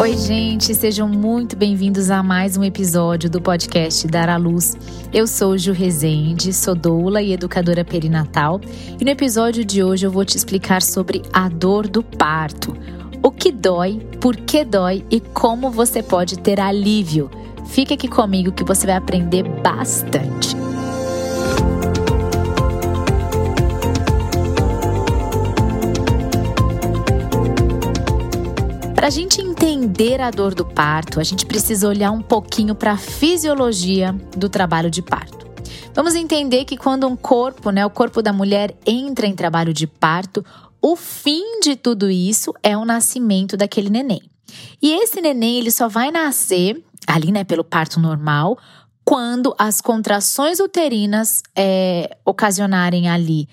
Oi, gente, sejam muito bem-vindos a mais um episódio do podcast Dar à Luz. Eu sou Ju Rezende, sou doula e educadora perinatal, e no episódio de hoje eu vou te explicar sobre a dor do parto. O que dói, por que dói e como você pode ter alívio. Fique aqui comigo que você vai aprender bastante. Para a gente entender a dor do parto, a gente precisa olhar um pouquinho para a fisiologia do trabalho de parto. Vamos entender que quando um corpo, né, o corpo da mulher entra em trabalho de parto, o fim de tudo isso é o nascimento daquele neném. E esse neném ele só vai nascer ali, né, pelo parto normal, quando as contrações uterinas é, ocasionarem ali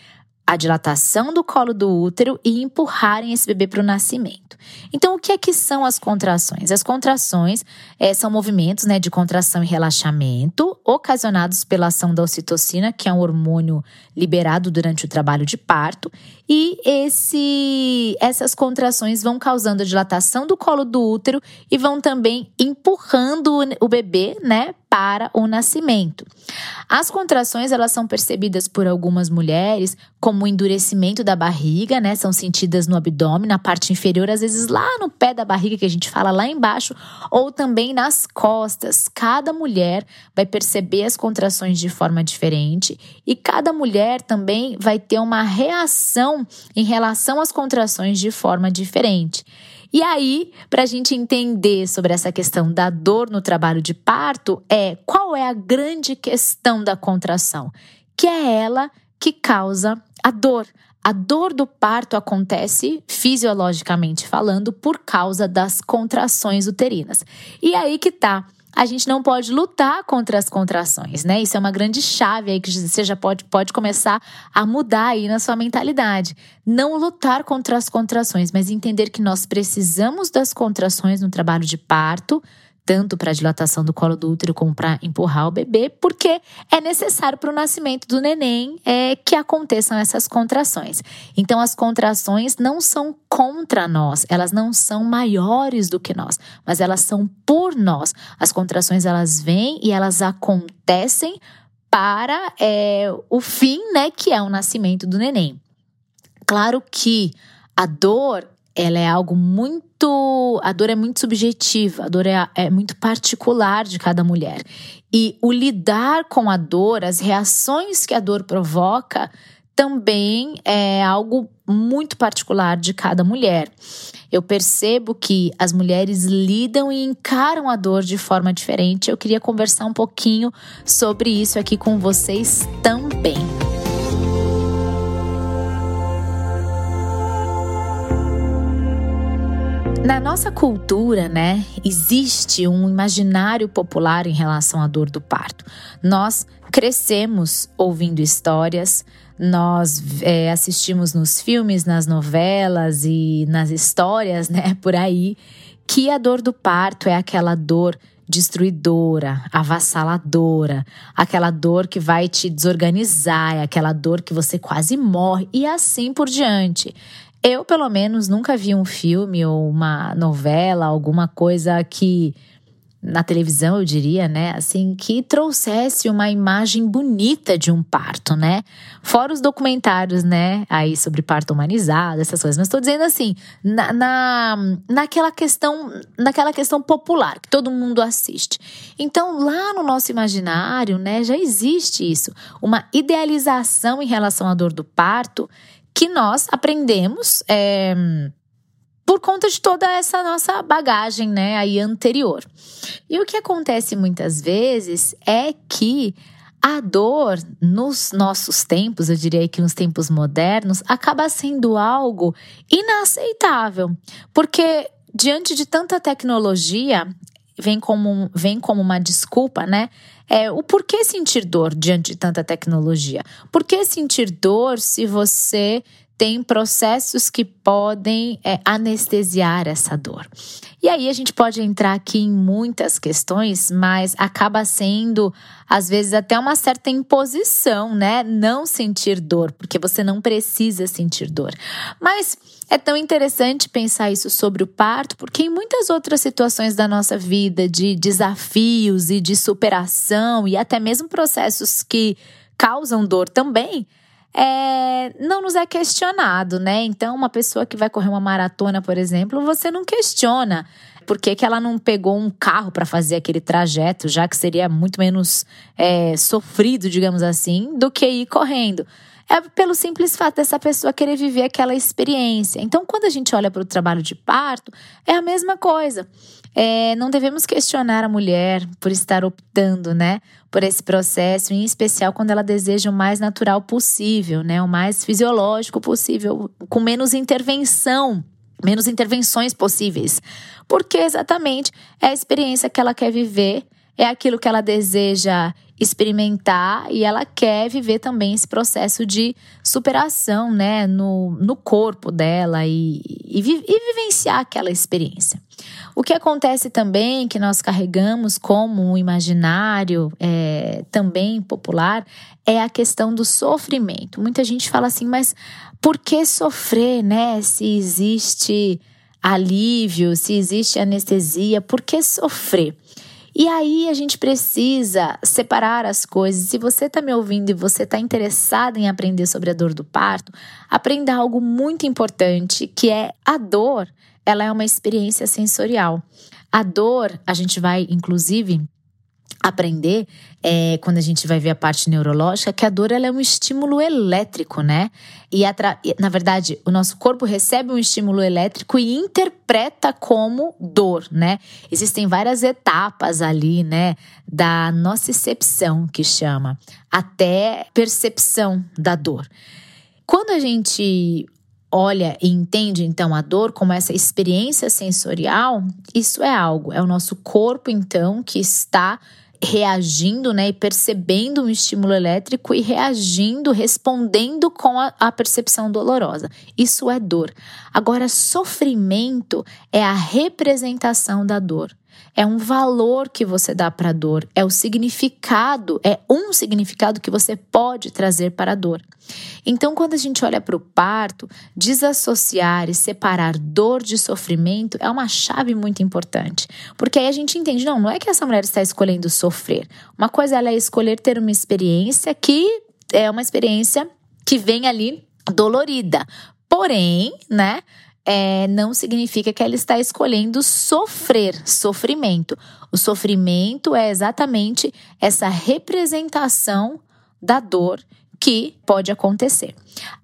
a dilatação do colo do útero e empurrarem esse bebê para o nascimento. Então, o que é que são as contrações? As contrações é, são movimentos né, de contração e relaxamento ocasionados pela ação da ocitocina, que é um hormônio liberado durante o trabalho de parto, e esse, essas contrações vão causando a dilatação do colo do útero e vão também empurrando o bebê, né, para o nascimento. As contrações elas são percebidas por algumas mulheres como endurecimento da barriga, né? São sentidas no abdômen, na parte inferior, às vezes lá no pé da barriga que a gente fala lá embaixo, ou também nas costas. Cada mulher vai perceber as contrações de forma diferente e cada mulher também vai ter uma reação em relação às contrações de forma diferente. E aí, para a gente entender sobre essa questão da dor no trabalho de parto, é qual é a grande questão da contração? Que é ela que causa a dor. A dor do parto acontece, fisiologicamente falando, por causa das contrações uterinas. E aí que tá a gente não pode lutar contra as contrações, né? Isso é uma grande chave aí que você já pode, pode começar a mudar aí na sua mentalidade. Não lutar contra as contrações, mas entender que nós precisamos das contrações no trabalho de parto tanto para a dilatação do colo do útero como para empurrar o bebê, porque é necessário para o nascimento do neném é, que aconteçam essas contrações. Então, as contrações não são contra nós, elas não são maiores do que nós, mas elas são por nós. As contrações elas vêm e elas acontecem para é, o fim, né, que é o nascimento do neném. Claro que a dor ela é algo muito. A dor é muito subjetiva, a dor é, é muito particular de cada mulher. E o lidar com a dor, as reações que a dor provoca, também é algo muito particular de cada mulher. Eu percebo que as mulheres lidam e encaram a dor de forma diferente. Eu queria conversar um pouquinho sobre isso aqui com vocês também. Nossa cultura, né, existe um imaginário popular em relação à dor do parto. Nós crescemos ouvindo histórias, nós é, assistimos nos filmes, nas novelas e nas histórias, né, por aí, que a dor do parto é aquela dor destruidora, avassaladora, aquela dor que vai te desorganizar, é aquela dor que você quase morre e assim por diante. Eu, pelo menos, nunca vi um filme ou uma novela, alguma coisa que na televisão, eu diria, né, assim, que trouxesse uma imagem bonita de um parto, né? Fora os documentários, né, aí sobre parto humanizado, essas coisas. Mas estou dizendo assim, na, na, naquela questão, naquela questão popular que todo mundo assiste. Então, lá no nosso imaginário, né, já existe isso, uma idealização em relação à dor do parto que nós aprendemos é, por conta de toda essa nossa bagagem, né, aí anterior. E o que acontece muitas vezes é que a dor nos nossos tempos, eu diria que nos tempos modernos, acaba sendo algo inaceitável, porque diante de tanta tecnologia, vem como, vem como uma desculpa, né? é o porquê sentir dor diante de tanta tecnologia? Por que sentir dor se você tem processos que podem é, anestesiar essa dor. E aí a gente pode entrar aqui em muitas questões, mas acaba sendo, às vezes, até uma certa imposição, né? Não sentir dor, porque você não precisa sentir dor. Mas é tão interessante pensar isso sobre o parto, porque em muitas outras situações da nossa vida, de desafios e de superação, e até mesmo processos que causam dor também é, não nos é questionado, né? Então, uma pessoa que vai correr uma maratona, por exemplo, você não questiona por que, que ela não pegou um carro para fazer aquele trajeto, já que seria muito menos é, sofrido, digamos assim, do que ir correndo. É pelo simples fato dessa pessoa querer viver aquela experiência. Então, quando a gente olha para o trabalho de parto, é a mesma coisa. É, não devemos questionar a mulher por estar optando, né, por esse processo, em especial quando ela deseja o mais natural possível, né, o mais fisiológico possível, com menos intervenção, menos intervenções possíveis, porque exatamente é a experiência que ela quer viver, é aquilo que ela deseja experimentar e ela quer viver também esse processo de superação, né, no, no corpo dela e, e, e vivenciar aquela experiência. O que acontece também, que nós carregamos como um imaginário é, também popular, é a questão do sofrimento. Muita gente fala assim, mas por que sofrer, né? Se existe alívio, se existe anestesia, por que sofrer? E aí a gente precisa separar as coisas. Se você está me ouvindo e você está interessado em aprender sobre a dor do parto, aprenda algo muito importante, que é a dor. Ela é uma experiência sensorial. A dor, a gente vai, inclusive, aprender é, quando a gente vai ver a parte neurológica que a dor ela é um estímulo elétrico, né? E na verdade o nosso corpo recebe um estímulo elétrico e interpreta como dor, né? Existem várias etapas ali, né? Da nocicepção que chama até percepção da dor. Quando a gente olha e entende então a dor como essa experiência sensorial, isso é algo, é o nosso corpo então que está reagindo, né, e percebendo um estímulo elétrico e reagindo, respondendo com a, a, percepção dolorosa. Isso é dor. Agora, sofrimento é a representação da dor é um valor que você dá para a dor, é o significado, é um significado que você pode trazer para a dor. Então, quando a gente olha para o parto, desassociar e separar dor de sofrimento é uma chave muito importante, porque aí a gente entende, não, não é que essa mulher está escolhendo sofrer. Uma coisa ela é escolher ter uma experiência que é uma experiência que vem ali dolorida. Porém, né? É, não significa que ela está escolhendo sofrer, sofrimento. O sofrimento é exatamente essa representação da dor que pode acontecer.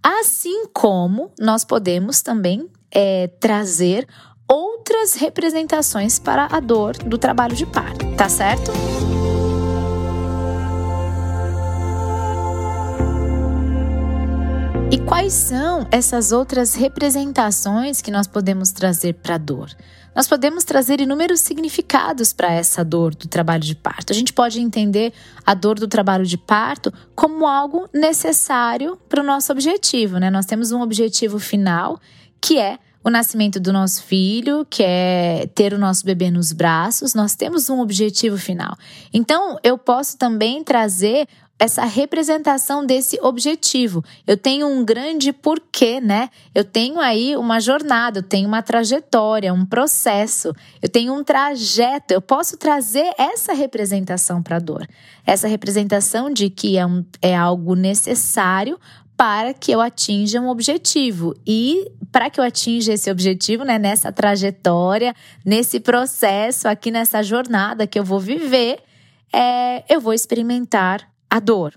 Assim como nós podemos também é, trazer outras representações para a dor do trabalho de parto, tá certo? E quais são essas outras representações que nós podemos trazer para a dor? Nós podemos trazer inúmeros significados para essa dor do trabalho de parto. A gente pode entender a dor do trabalho de parto como algo necessário para o nosso objetivo, né? Nós temos um objetivo final que é o nascimento do nosso filho, que é ter o nosso bebê nos braços, nós temos um objetivo final. Então, eu posso também trazer essa representação desse objetivo. Eu tenho um grande porquê, né? Eu tenho aí uma jornada, eu tenho uma trajetória, um processo, eu tenho um trajeto. Eu posso trazer essa representação para a dor. Essa representação de que é, um, é algo necessário para que eu atinja um objetivo. E para que eu atinja esse objetivo, né, nessa trajetória, nesse processo, aqui nessa jornada que eu vou viver, é, eu vou experimentar a dor.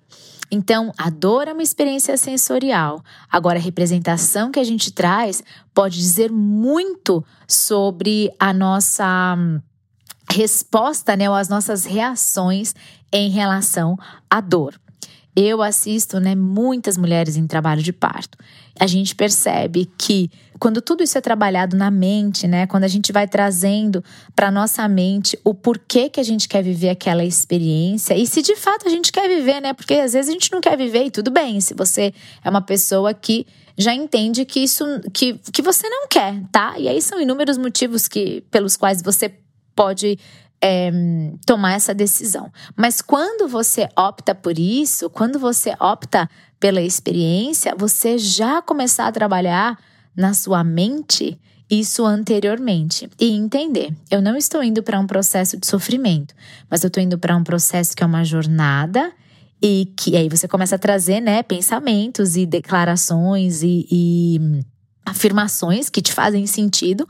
Então, a dor é uma experiência sensorial. Agora, a representação que a gente traz pode dizer muito sobre a nossa hum, resposta, né, ou as nossas reações em relação à dor. Eu assisto, né, muitas mulheres em trabalho de parto. A gente percebe que quando tudo isso é trabalhado na mente, né, quando a gente vai trazendo para nossa mente o porquê que a gente quer viver aquela experiência e se de fato a gente quer viver, né? Porque às vezes a gente não quer viver e tudo bem, se você é uma pessoa que já entende que isso que, que você não quer, tá? E aí são inúmeros motivos que pelos quais você pode é, tomar essa decisão. Mas quando você opta por isso, quando você opta pela experiência, você já começar a trabalhar na sua mente isso anteriormente e entender. Eu não estou indo para um processo de sofrimento, mas eu estou indo para um processo que é uma jornada e que aí você começa a trazer, né, pensamentos e declarações e, e afirmações que te fazem sentido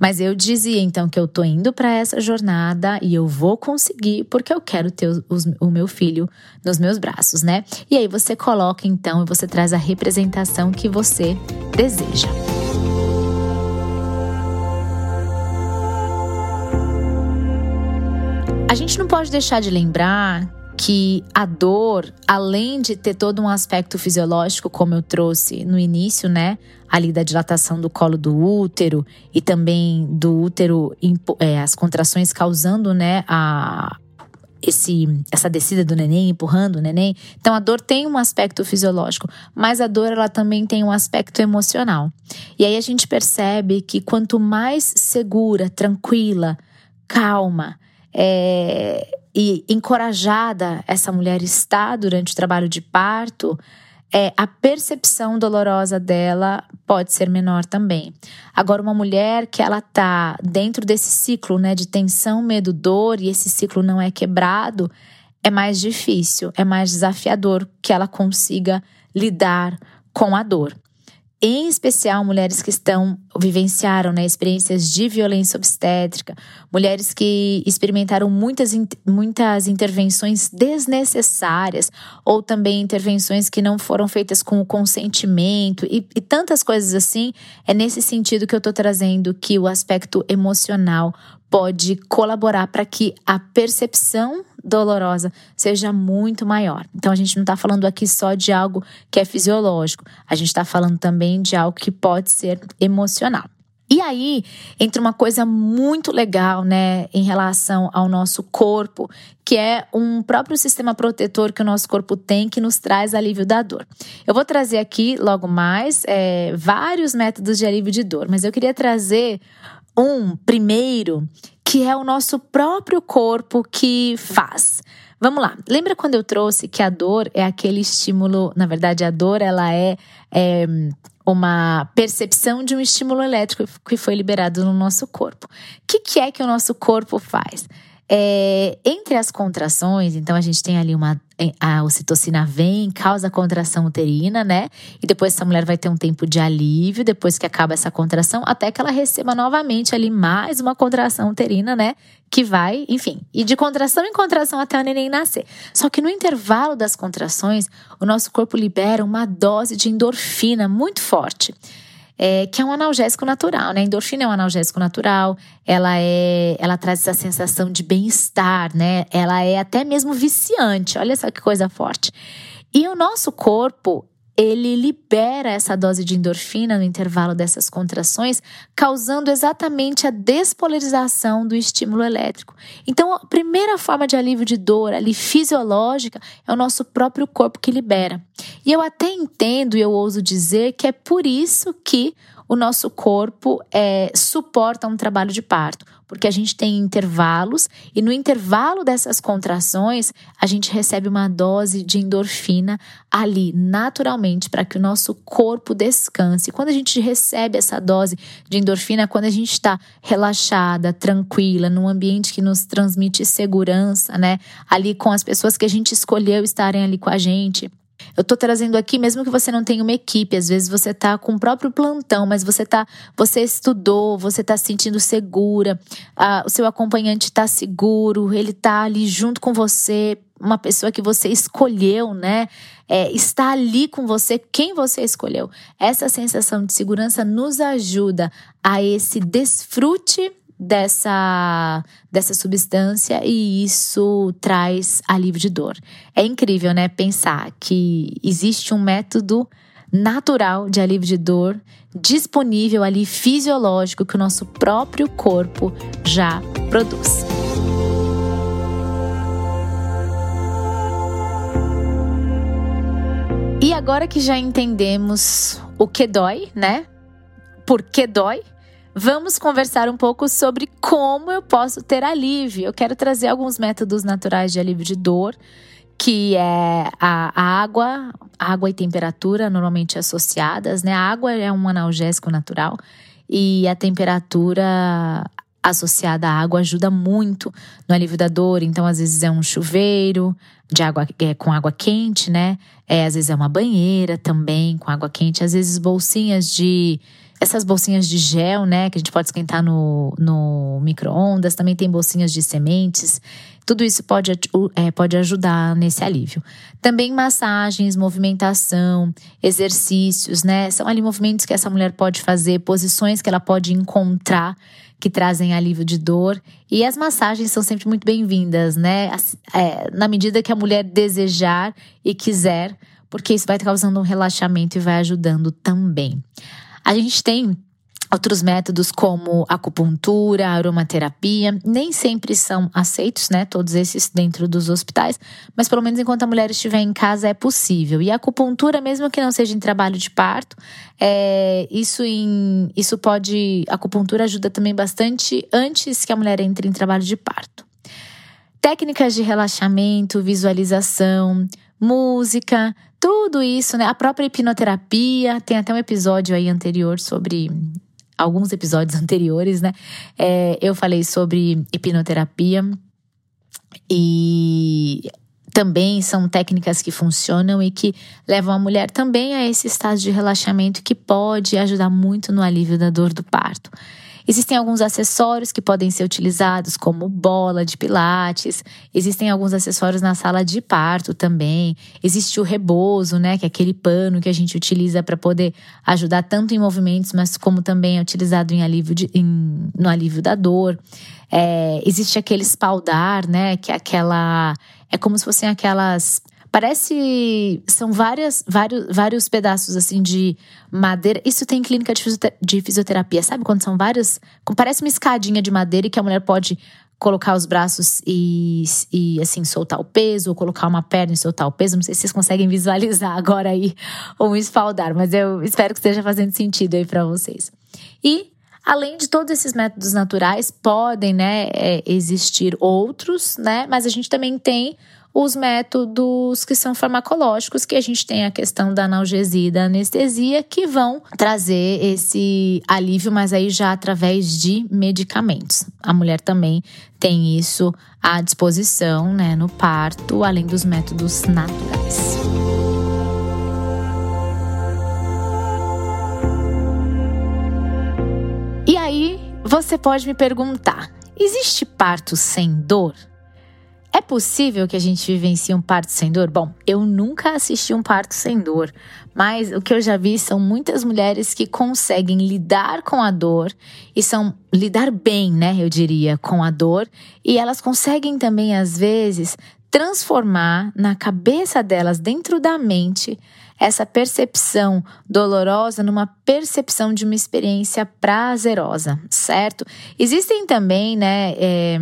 mas eu dizia então que eu tô indo para essa jornada e eu vou conseguir porque eu quero ter os, o meu filho nos meus braços, né? E aí você coloca então e você traz a representação que você deseja. A gente não pode deixar de lembrar que a dor, além de ter todo um aspecto fisiológico, como eu trouxe no início, né? Ali da dilatação do colo do útero e também do útero, é, as contrações causando, né? A, esse, essa descida do neném, empurrando o neném. Então, a dor tem um aspecto fisiológico, mas a dor ela também tem um aspecto emocional. E aí a gente percebe que quanto mais segura, tranquila, calma, é, e encorajada essa mulher está durante o trabalho de parto, é, a percepção dolorosa dela pode ser menor também. Agora, uma mulher que ela tá dentro desse ciclo né, de tensão, medo, dor, e esse ciclo não é quebrado, é mais difícil, é mais desafiador que ela consiga lidar com a dor em especial mulheres que estão vivenciaram né, experiências de violência obstétrica, mulheres que experimentaram muitas, muitas intervenções desnecessárias ou também intervenções que não foram feitas com o consentimento e, e tantas coisas assim. É nesse sentido que eu estou trazendo que o aspecto emocional pode colaborar para que a percepção dolorosa seja muito maior. Então a gente não está falando aqui só de algo que é fisiológico, a gente está falando também de algo que pode ser emocional. E aí entra uma coisa muito legal, né, em relação ao nosso corpo, que é um próprio sistema protetor que o nosso corpo tem que nos traz alívio da dor. Eu vou trazer aqui logo mais é, vários métodos de alívio de dor, mas eu queria trazer um primeiro que é o nosso próprio corpo que faz. Vamos lá. Lembra quando eu trouxe que a dor é aquele estímulo? Na verdade, a dor ela é, é uma percepção de um estímulo elétrico que foi liberado no nosso corpo. O que, que é que o nosso corpo faz? É, entre as contrações, então a gente tem ali uma. A ocitocina vem, causa contração uterina, né? E depois essa mulher vai ter um tempo de alívio, depois que acaba essa contração, até que ela receba novamente ali mais uma contração uterina, né? Que vai, enfim, e de contração em contração até o neném nascer. Só que no intervalo das contrações, o nosso corpo libera uma dose de endorfina muito forte é, que é um analgésico natural, né? A endorfina é um analgésico natural, ela é, ela traz essa sensação de bem-estar, né? Ela é até mesmo viciante. Olha só que coisa forte. E o nosso corpo, ele libera essa dose de endorfina no intervalo dessas contrações, causando exatamente a despolarização do estímulo elétrico. Então, a primeira forma de alívio de dor ali fisiológica é o nosso próprio corpo que libera. E eu até entendo e eu ouso dizer que é por isso que o nosso corpo é, suporta um trabalho de parto, porque a gente tem intervalos e no intervalo dessas contrações a gente recebe uma dose de endorfina ali naturalmente para que o nosso corpo descanse. Quando a gente recebe essa dose de endorfina, quando a gente está relaxada, tranquila, num ambiente que nos transmite segurança, né? Ali com as pessoas que a gente escolheu estarem ali com a gente eu tô trazendo aqui, mesmo que você não tenha uma equipe, às vezes você tá com o próprio plantão, mas você tá, você estudou, você tá se sentindo segura, o seu acompanhante tá seguro, ele tá ali junto com você, uma pessoa que você escolheu, né? É, está ali com você, quem você escolheu. Essa sensação de segurança nos ajuda a esse desfrute dessa, dessa substância e isso traz alívio de dor. É incrível, né? Pensar que existe um método natural de alívio de dor disponível ali fisiológico que o nosso próprio corpo já produz. E agora que já entendemos o que dói, né? Por que dói? Vamos conversar um pouco sobre como eu posso ter alívio. Eu quero trazer alguns métodos naturais de alívio de dor, que é a, água, água e temperatura normalmente associadas, né? A água é um analgésico natural e a temperatura associada à água ajuda muito no alívio da dor. Então, às vezes é um chuveiro de água é, com água quente, né? É, às vezes é uma banheira também com água quente. Às vezes bolsinhas de essas bolsinhas de gel, né, que a gente pode esquentar no, no micro-ondas, também tem bolsinhas de sementes. Tudo isso pode, é, pode ajudar nesse alívio. Também massagens, movimentação, exercícios, né? São ali movimentos que essa mulher pode fazer, posições que ela pode encontrar que trazem alívio de dor. E as massagens são sempre muito bem-vindas, né? É, na medida que a mulher desejar e quiser, porque isso vai causando um relaxamento e vai ajudando também. A gente tem Outros métodos como acupuntura, aromaterapia, nem sempre são aceitos, né? Todos esses dentro dos hospitais, mas pelo menos enquanto a mulher estiver em casa é possível. E a acupuntura, mesmo que não seja em trabalho de parto, é, isso, em, isso pode. A acupuntura ajuda também bastante antes que a mulher entre em trabalho de parto. Técnicas de relaxamento, visualização, música, tudo isso, né? A própria hipnoterapia, tem até um episódio aí anterior sobre alguns episódios anteriores, né? É, eu falei sobre hipnoterapia e também são técnicas que funcionam e que levam a mulher também a esse estado de relaxamento que pode ajudar muito no alívio da dor do parto. Existem alguns acessórios que podem ser utilizados, como bola de pilates. Existem alguns acessórios na sala de parto também. Existe o rebozo, né, que é aquele pano que a gente utiliza para poder ajudar tanto em movimentos, mas como também é utilizado em alívio de, em, no alívio da dor. É, existe aquele espaldar, né, que é aquela é como se fossem aquelas Parece. São várias, vários, vários pedaços assim de madeira. Isso tem clínica de fisioterapia, sabe? Quando são vários. Parece uma escadinha de madeira e que a mulher pode colocar os braços e, e assim soltar o peso, ou colocar uma perna e soltar o peso. Não sei se vocês conseguem visualizar agora aí um espaldar, mas eu espero que esteja fazendo sentido aí para vocês. E Além de todos esses métodos naturais, podem né, é, existir outros, né? Mas a gente também tem os métodos que são farmacológicos, que a gente tem a questão da analgesia e da anestesia, que vão trazer esse alívio, mas aí já através de medicamentos. A mulher também tem isso à disposição né, no parto, além dos métodos naturais. E aí, você pode me perguntar: existe parto sem dor? É possível que a gente vivencie um parto sem dor? Bom, eu nunca assisti um parto sem dor, mas o que eu já vi são muitas mulheres que conseguem lidar com a dor e são lidar bem, né, eu diria, com a dor, e elas conseguem também às vezes transformar na cabeça delas, dentro da mente, essa percepção dolorosa numa percepção de uma experiência prazerosa, certo? Existem também, né, é,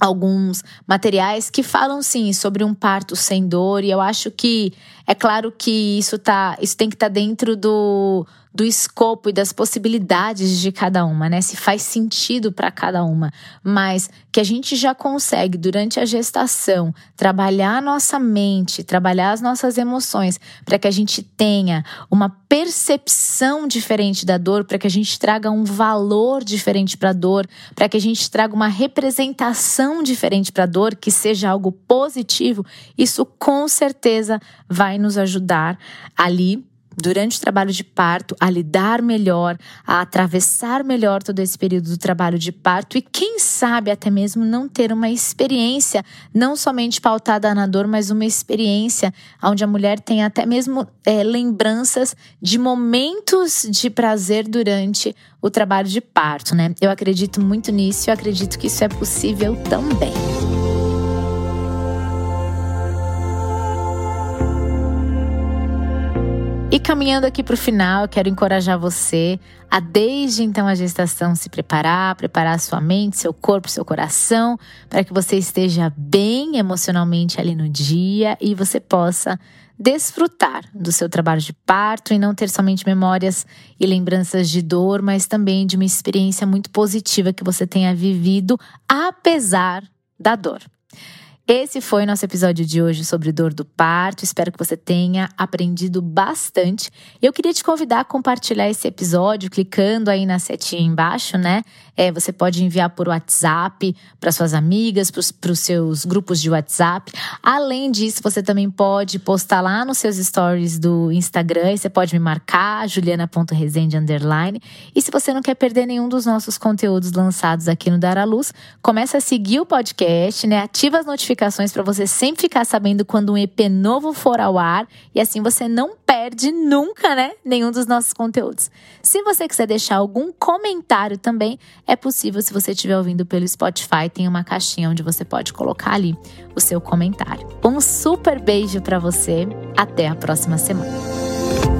alguns materiais que falam sim sobre um parto sem dor e eu acho que é claro que isso tá isso tem que estar tá dentro do do escopo e das possibilidades de cada uma, né? Se faz sentido para cada uma, mas que a gente já consegue durante a gestação trabalhar a nossa mente, trabalhar as nossas emoções, para que a gente tenha uma percepção diferente da dor, para que a gente traga um valor diferente para a dor, para que a gente traga uma representação diferente para a dor, que seja algo positivo, isso com certeza vai nos ajudar ali durante o trabalho de parto a lidar melhor, a atravessar melhor todo esse período do trabalho de parto e, quem sabe, até mesmo não ter uma experiência não somente pautada na dor, mas uma experiência onde a mulher tem até mesmo é, lembranças de momentos de prazer durante o trabalho de parto, né? Eu acredito muito nisso, eu acredito que isso é possível também. E caminhando aqui para o final, eu quero encorajar você a, desde então a gestação, se preparar, preparar sua mente, seu corpo, seu coração, para que você esteja bem emocionalmente ali no dia e você possa desfrutar do seu trabalho de parto e não ter somente memórias e lembranças de dor, mas também de uma experiência muito positiva que você tenha vivido, apesar da dor. Esse foi nosso episódio de hoje sobre dor do parto. Espero que você tenha aprendido bastante. Eu queria te convidar a compartilhar esse episódio clicando aí na setinha embaixo, né? É, você pode enviar por WhatsApp para suas amigas, para os seus grupos de WhatsApp. Além disso, você também pode postar lá nos seus stories do Instagram. Você pode me marcar, juliana.resende. E se você não quer perder nenhum dos nossos conteúdos lançados aqui no Dar à Luz, começa a seguir o podcast, né? Ativa as notificações para você sempre ficar sabendo quando um EP novo for ao ar e assim você não perde nunca, né, nenhum dos nossos conteúdos. Se você quiser deixar algum comentário também, é possível se você estiver ouvindo pelo Spotify, tem uma caixinha onde você pode colocar ali o seu comentário. Um super beijo para você. Até a próxima semana.